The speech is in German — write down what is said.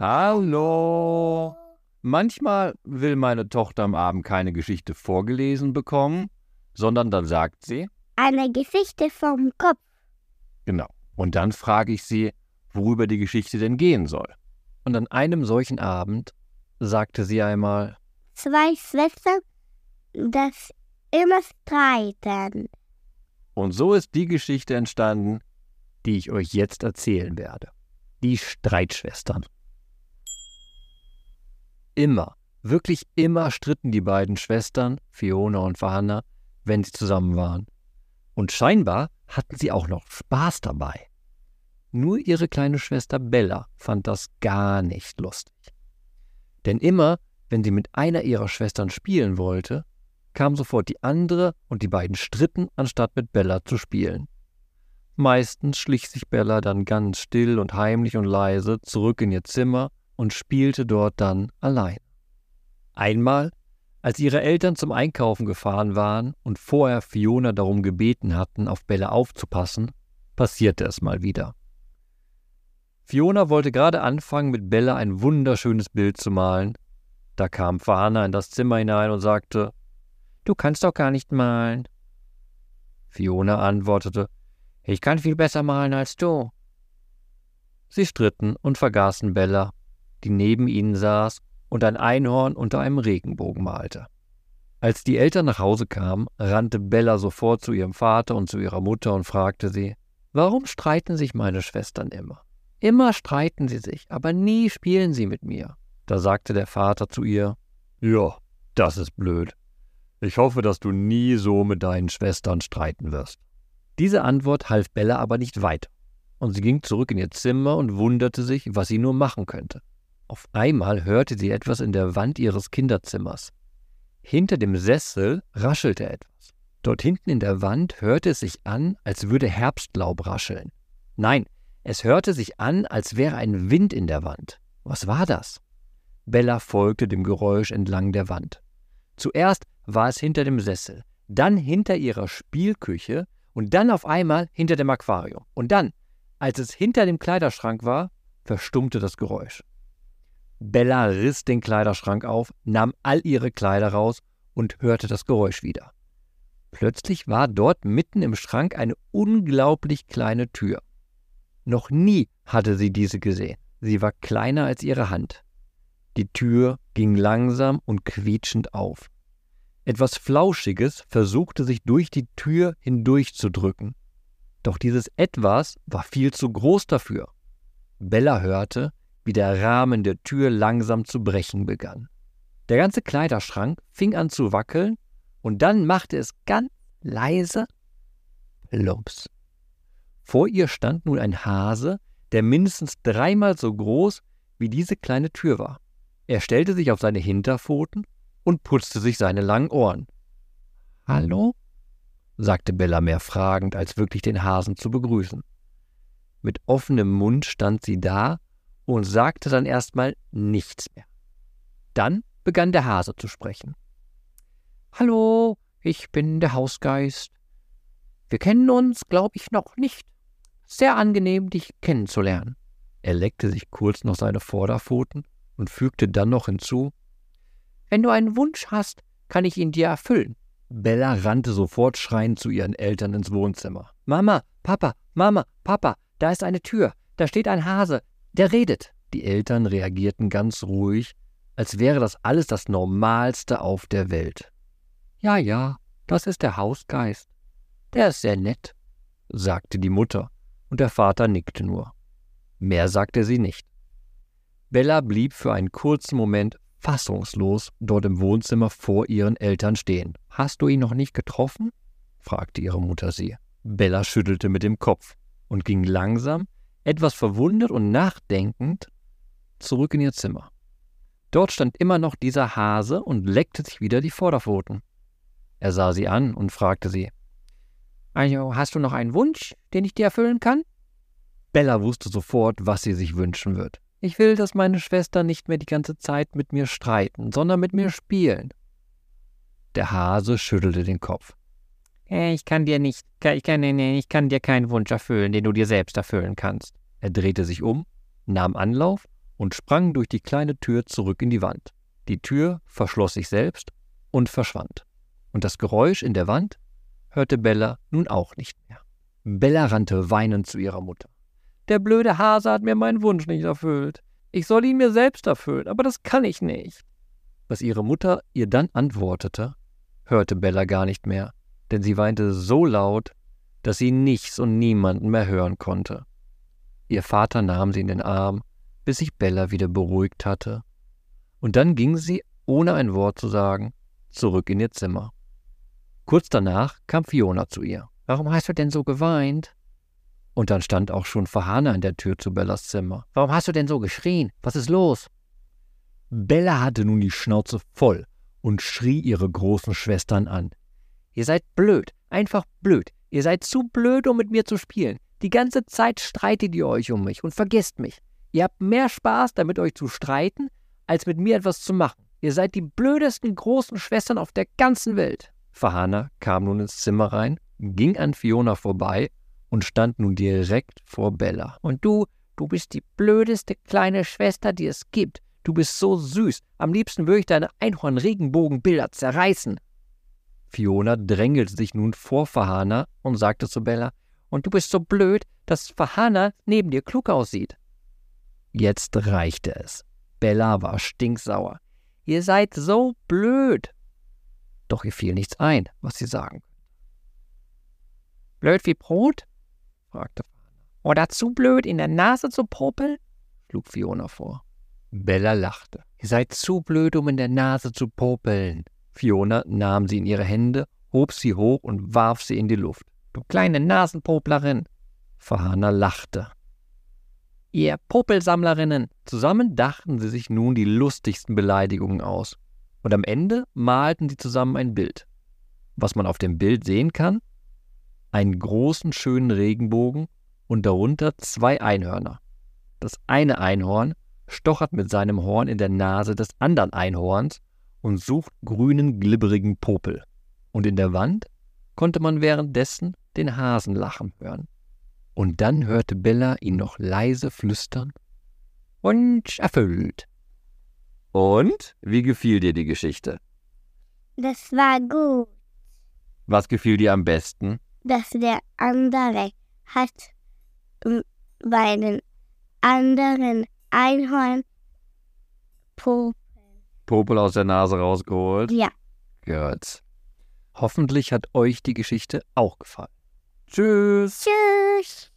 Hallo. Manchmal will meine Tochter am Abend keine Geschichte vorgelesen bekommen, sondern dann sagt sie, Eine Geschichte vom Kopf. genau. Und dann frage ich sie, worüber die Geschichte denn gehen soll. Und an einem solchen Abend sagte sie einmal, Zwei Schwestern, das immer streiten. und so ist die Geschichte entstanden, die ich euch jetzt erzählen werde. Die Streitschwestern. Immer, wirklich immer stritten die beiden Schwestern, Fiona und Johanna, wenn sie zusammen waren. Und scheinbar hatten sie auch noch Spaß dabei. Nur ihre kleine Schwester Bella fand das gar nicht lustig. Denn immer, wenn sie mit einer ihrer Schwestern spielen wollte, kam sofort die andere und die beiden stritten, anstatt mit Bella zu spielen. Meistens schlich sich Bella dann ganz still und heimlich und leise zurück in ihr Zimmer und spielte dort dann allein. Einmal, als ihre Eltern zum Einkaufen gefahren waren und vorher Fiona darum gebeten hatten, auf Bella aufzupassen, passierte es mal wieder. Fiona wollte gerade anfangen, mit Bella ein wunderschönes Bild zu malen. Da kam Fahana in das Zimmer hinein und sagte, Du kannst doch gar nicht malen. Fiona antwortete, Ich kann viel besser malen als du. Sie stritten und vergaßen Bella, die neben ihnen saß und ein Einhorn unter einem Regenbogen malte. Als die Eltern nach Hause kamen, rannte Bella sofort zu ihrem Vater und zu ihrer Mutter und fragte sie, Warum streiten sich meine Schwestern immer? Immer streiten sie sich, aber nie spielen sie mit mir. Da sagte der Vater zu ihr, Ja, das ist blöd. Ich hoffe, dass du nie so mit deinen Schwestern streiten wirst. Diese Antwort half Bella aber nicht weiter, und sie ging zurück in ihr Zimmer und wunderte sich, was sie nur machen könnte. Auf einmal hörte sie etwas in der Wand ihres Kinderzimmers. Hinter dem Sessel raschelte etwas. Dort hinten in der Wand hörte es sich an, als würde Herbstlaub rascheln. Nein, es hörte sich an, als wäre ein Wind in der Wand. Was war das? Bella folgte dem Geräusch entlang der Wand. Zuerst war es hinter dem Sessel, dann hinter ihrer Spielküche und dann auf einmal hinter dem Aquarium. Und dann, als es hinter dem Kleiderschrank war, verstummte das Geräusch. Bella riss den Kleiderschrank auf, nahm all ihre Kleider raus und hörte das Geräusch wieder. Plötzlich war dort mitten im Schrank eine unglaublich kleine Tür. Noch nie hatte sie diese gesehen. Sie war kleiner als ihre Hand. Die Tür ging langsam und quietschend auf. Etwas Flauschiges versuchte sich durch die Tür hindurchzudrücken. Doch dieses Etwas war viel zu groß dafür. Bella hörte, wie der Rahmen der Tür langsam zu brechen begann. Der ganze Kleiderschrank fing an zu wackeln und dann machte es ganz leise Plumps. Vor ihr stand nun ein Hase, der mindestens dreimal so groß wie diese kleine Tür war. Er stellte sich auf seine Hinterpfoten und putzte sich seine langen Ohren. Hallo? sagte Bella mehr fragend, als wirklich den Hasen zu begrüßen. Mit offenem Mund stand sie da und sagte dann erstmal nichts mehr. Dann begann der Hase zu sprechen. Hallo, ich bin der Hausgeist. Wir kennen uns, glaube ich, noch nicht. Sehr angenehm, dich kennenzulernen. Er leckte sich kurz noch seine Vorderpfoten und fügte dann noch hinzu, wenn du einen Wunsch hast, kann ich ihn dir erfüllen. Bella rannte sofort schreiend zu ihren Eltern ins Wohnzimmer. Mama, Papa, Mama, Papa, da ist eine Tür, da steht ein Hase, der redet. Die Eltern reagierten ganz ruhig, als wäre das alles das Normalste auf der Welt. Ja, ja, das ist der Hausgeist. Der ist sehr nett, sagte die Mutter, und der Vater nickte nur. Mehr sagte sie nicht. Bella blieb für einen kurzen Moment fassungslos dort im Wohnzimmer vor ihren Eltern stehen. Hast du ihn noch nicht getroffen? fragte ihre Mutter sie. Bella schüttelte mit dem Kopf und ging langsam, etwas verwundert und nachdenkend, zurück in ihr Zimmer. Dort stand immer noch dieser Hase und leckte sich wieder die Vorderpfoten. Er sah sie an und fragte sie, Also, hast du noch einen Wunsch, den ich dir erfüllen kann? Bella wusste sofort, was sie sich wünschen wird. Ich will, dass meine Schwestern nicht mehr die ganze Zeit mit mir streiten, sondern mit mir spielen. Der Hase schüttelte den Kopf. Ich kann dir nicht, ich kann, ich kann dir keinen Wunsch erfüllen, den du dir selbst erfüllen kannst. Er drehte sich um, nahm Anlauf und sprang durch die kleine Tür zurück in die Wand. Die Tür verschloss sich selbst und verschwand. Und das Geräusch in der Wand hörte Bella nun auch nicht mehr. Bella rannte weinend zu ihrer Mutter. Der blöde Hase hat mir meinen Wunsch nicht erfüllt. Ich soll ihn mir selbst erfüllen, aber das kann ich nicht. Was ihre Mutter ihr dann antwortete, hörte Bella gar nicht mehr, denn sie weinte so laut, dass sie nichts und niemanden mehr hören konnte. Ihr Vater nahm sie in den Arm, bis sich Bella wieder beruhigt hatte, und dann ging sie, ohne ein Wort zu sagen, zurück in ihr Zimmer. Kurz danach kam Fiona zu ihr. Warum hast du denn so geweint? Und dann stand auch schon Fahana an der Tür zu Bellas Zimmer. Warum hast du denn so geschrien? Was ist los? Bella hatte nun die Schnauze voll und schrie ihre großen Schwestern an. Ihr seid blöd, einfach blöd. Ihr seid zu blöd, um mit mir zu spielen. Die ganze Zeit streitet ihr euch um mich und vergesst mich. Ihr habt mehr Spaß, damit euch zu streiten, als mit mir etwas zu machen. Ihr seid die blödesten großen Schwestern auf der ganzen Welt. Fahana kam nun ins Zimmer rein, ging an Fiona vorbei und stand nun direkt vor Bella. Und du, du bist die blödeste kleine Schwester, die es gibt. Du bist so süß. Am liebsten würde ich deine Einhorn-Regenbogenbilder zerreißen. Fiona drängelte sich nun vor Fahana und sagte zu Bella, und du bist so blöd, dass Fahana neben dir klug aussieht. Jetzt reichte es. Bella war stinksauer. Ihr seid so blöd. Doch ihr fiel nichts ein, was sie sagen. Blöd wie Brot? fragte Fahana. Oder zu blöd, in der Nase zu popeln? schlug Fiona vor. Bella lachte. Ihr seid zu blöd, um in der Nase zu popeln. Fiona nahm sie in ihre Hände, hob sie hoch und warf sie in die Luft. Du kleine Nasenpoplerin. Fahana lachte. Ihr Popelsammlerinnen. Zusammen dachten sie sich nun die lustigsten Beleidigungen aus. Und am Ende malten sie zusammen ein Bild. Was man auf dem Bild sehen kann? Einen großen, schönen Regenbogen und darunter zwei Einhörner. Das eine Einhorn stochert mit seinem Horn in der Nase des anderen Einhorns und sucht grünen, glibberigen Popel. Und in der Wand konnte man währenddessen den Hasen lachen hören. Und dann hörte Bella ihn noch leise flüstern. Wunsch erfüllt. Und wie gefiel dir die Geschichte? Das war gut, Was gefiel dir am besten? dass der andere hat bei den anderen Einhorn Pop. Popel aus der Nase rausgeholt. Ja. Gut. Hoffentlich hat euch die Geschichte auch gefallen. Tschüss. Tschüss.